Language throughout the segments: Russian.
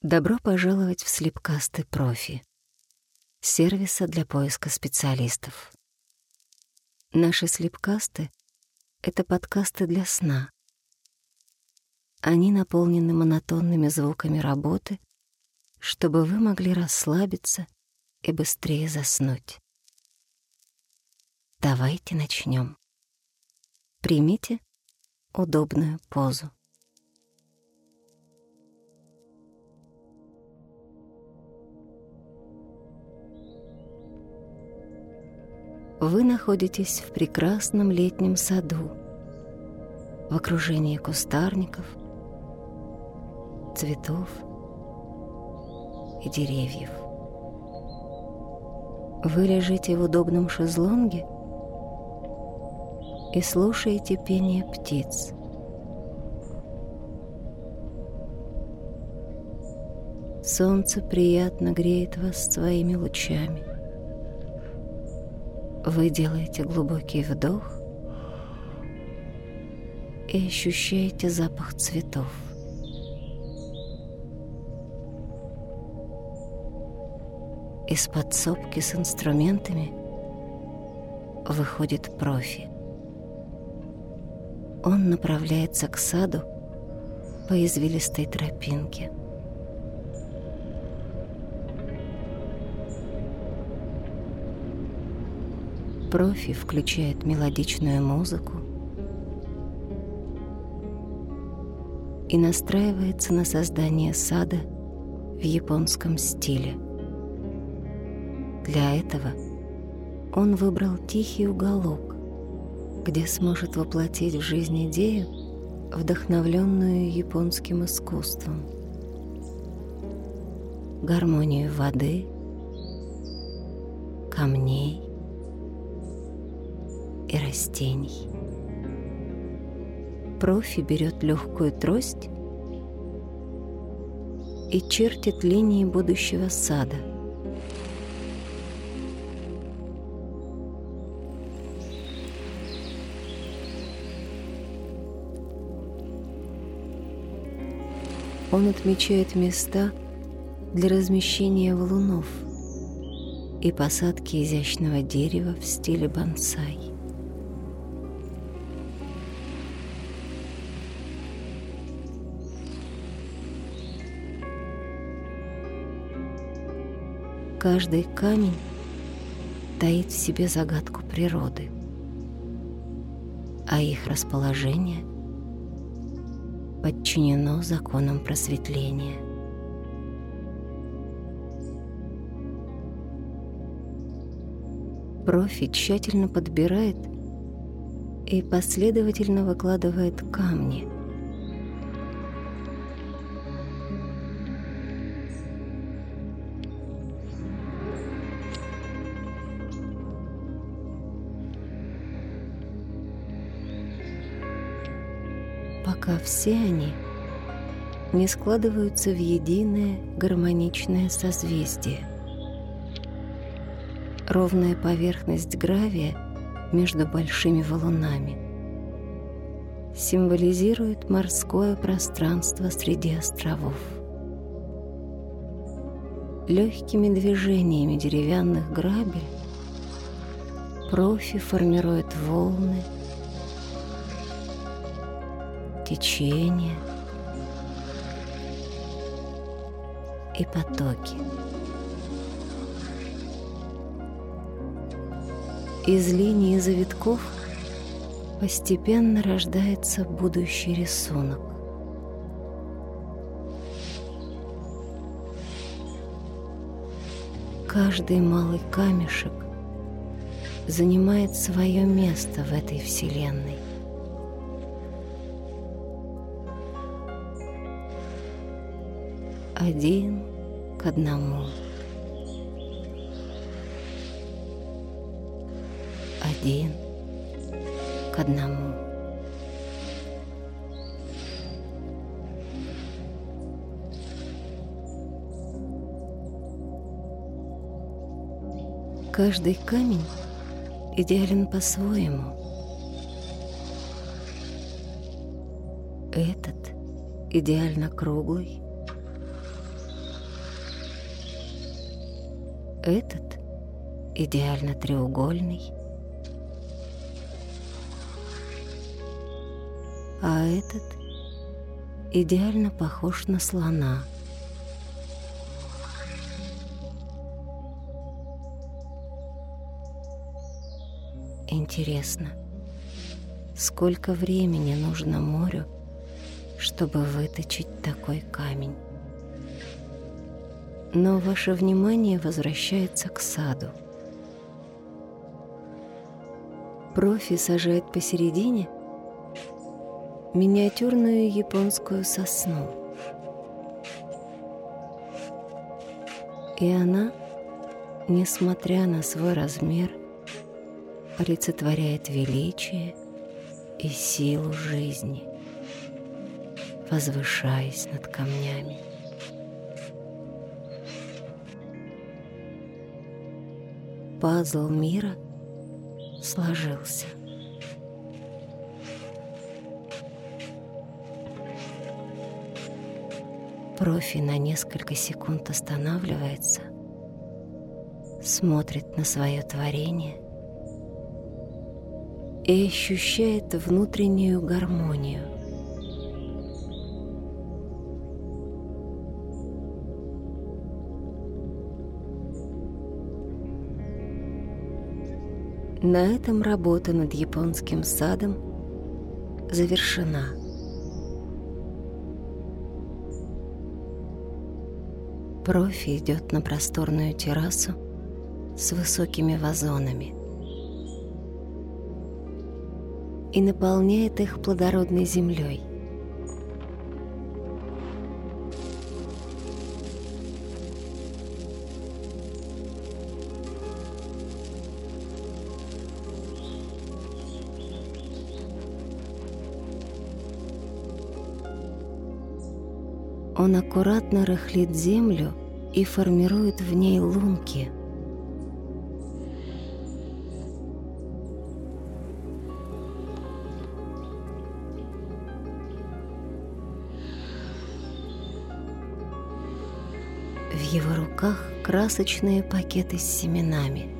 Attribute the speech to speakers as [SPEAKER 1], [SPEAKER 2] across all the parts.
[SPEAKER 1] Добро пожаловать в Слепкасты Профи, сервиса для поиска специалистов. Наши слепкасты — это подкасты для сна. Они наполнены монотонными звуками работы, чтобы вы могли расслабиться и быстрее заснуть. Давайте начнем. Примите удобную позу. Вы находитесь в прекрасном летнем саду, в окружении кустарников, цветов и деревьев. Вы лежите в удобном шезлонге и слушаете пение птиц. Солнце приятно греет вас своими лучами. Вы делаете глубокий вдох и ощущаете запах цветов. Из подсобки с инструментами выходит профи. Он направляется к саду по извилистой тропинке – профи включает мелодичную музыку и настраивается на создание сада в японском стиле. Для этого он выбрал тихий уголок, где сможет воплотить в жизнь идею, вдохновленную японским искусством. Гармонию воды, камней, и растений. Профи берет легкую трость и чертит линии будущего сада. Он отмечает места для размещения валунов и посадки изящного дерева в стиле бонсай. Каждый камень таит в себе загадку природы, а их расположение подчинено законам просветления. Профи тщательно подбирает и последовательно выкладывает камни – пока все они не складываются в единое гармоничное созвездие. Ровная поверхность гравия между большими валунами символизирует морское пространство среди островов. Легкими движениями деревянных грабель профи формирует волны, течение и потоки. Из линии завитков постепенно рождается будущий рисунок. Каждый малый камешек занимает свое место в этой вселенной. Один к одному. Один к одному. Каждый камень идеален по-своему. Этот идеально круглый. Этот идеально треугольный. А этот идеально похож на слона. Интересно, сколько времени нужно морю, чтобы выточить такой камень? Но ваше внимание возвращается к саду. Профи сажает посередине миниатюрную японскую сосну. И она, несмотря на свой размер, олицетворяет величие и силу жизни, возвышаясь над камнями. Пазл мира сложился. Профи на несколько секунд останавливается, смотрит на свое творение и ощущает внутреннюю гармонию. На этом работа над японским садом завершена. Профи идет на просторную террасу с высокими вазонами – и наполняет их плодородной землей. Он аккуратно рыхлит землю и формирует в ней лунки – В его руках красочные пакеты с семенами.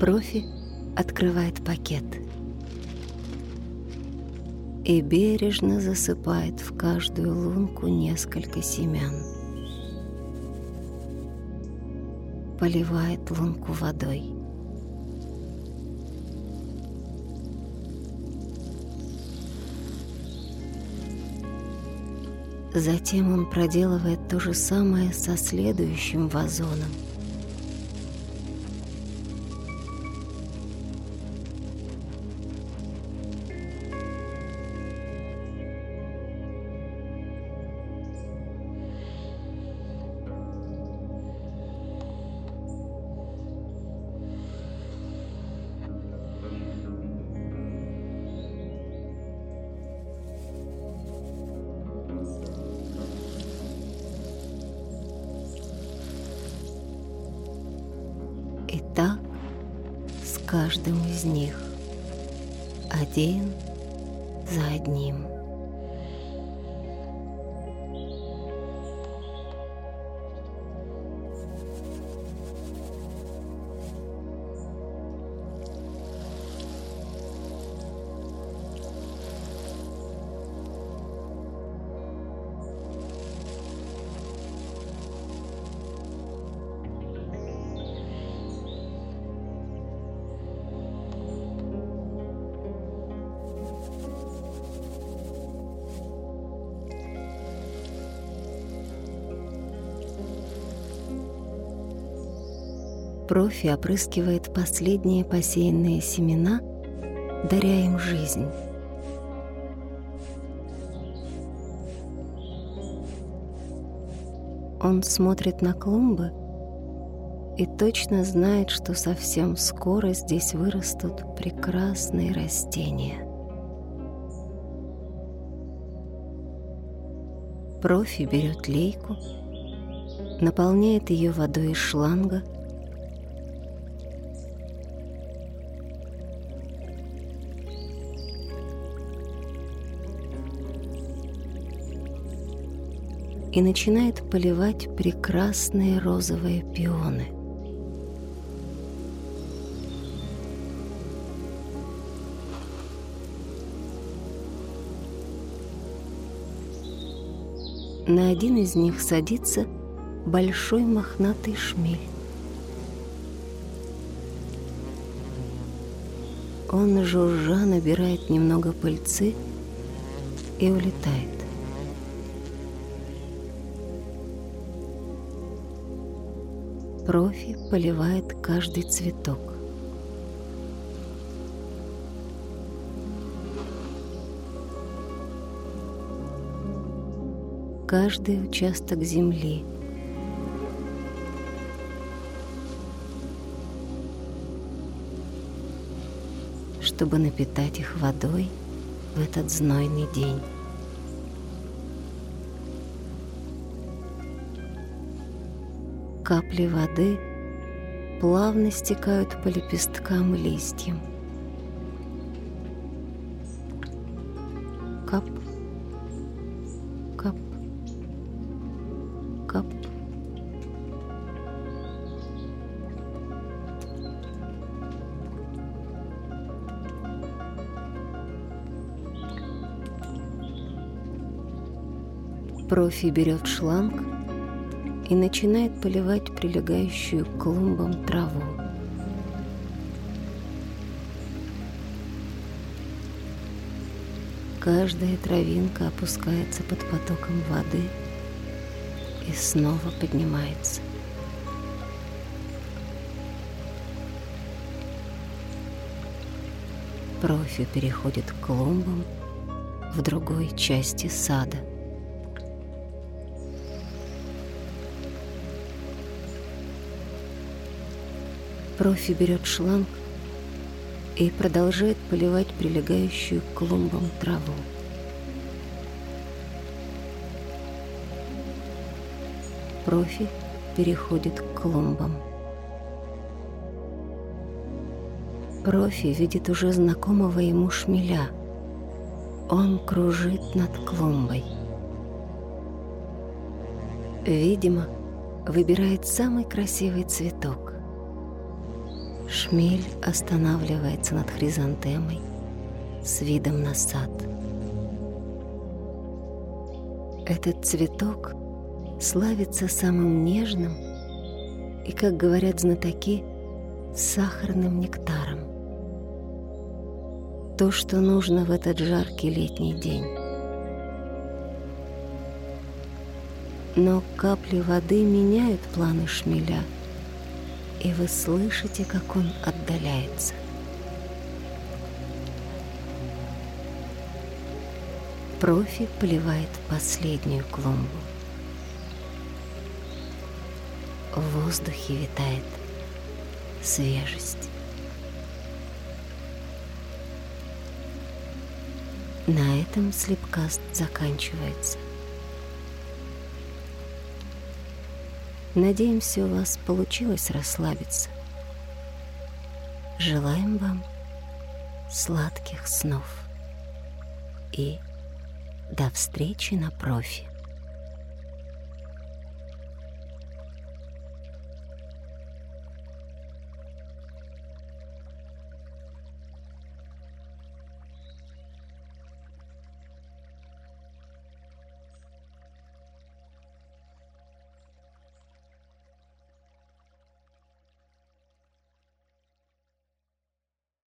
[SPEAKER 1] Профи открывает пакет и бережно засыпает в каждую лунку несколько семян. Поливает лунку водой. Затем он проделывает то же самое со следующим вазоном. Каждым из них, один за одним. Профи опрыскивает последние посеянные семена, даря им жизнь. Он смотрит на клумбы и точно знает, что совсем скоро здесь вырастут прекрасные растения. Профи берет лейку, наполняет ее водой из шланга – и начинает поливать прекрасные розовые пионы. На один из них садится большой мохнатый шмель. Он жужжа набирает немного пыльцы и улетает. Профи поливает каждый цветок. Каждый участок земли – чтобы напитать их водой в этот знойный день. Капли воды плавно стекают по лепесткам и листьям. Кап, кап, кап. Профи берет шланг и начинает поливать прилегающую к клумбам траву. Каждая травинка опускается под потоком воды и снова поднимается. Профи переходит к клумбам в другой части сада – Профи берет шланг и продолжает поливать прилегающую к клумбам траву. Профи переходит к клумбам. Профи видит уже знакомого ему шмеля. Он кружит над клумбой. Видимо, выбирает самый красивый цветок. Шмель останавливается над хризантемой с видом на сад. Этот цветок славится самым нежным и, как говорят знатоки, сахарным нектаром. То, что нужно в этот жаркий летний день. Но капли воды меняют планы шмеля – и вы слышите, как он отдаляется. Профи поливает последнюю клумбу. В воздухе витает свежесть. На этом слепкаст заканчивается. Надеемся, у вас получилось расслабиться. Желаем вам сладких снов и до встречи на профи.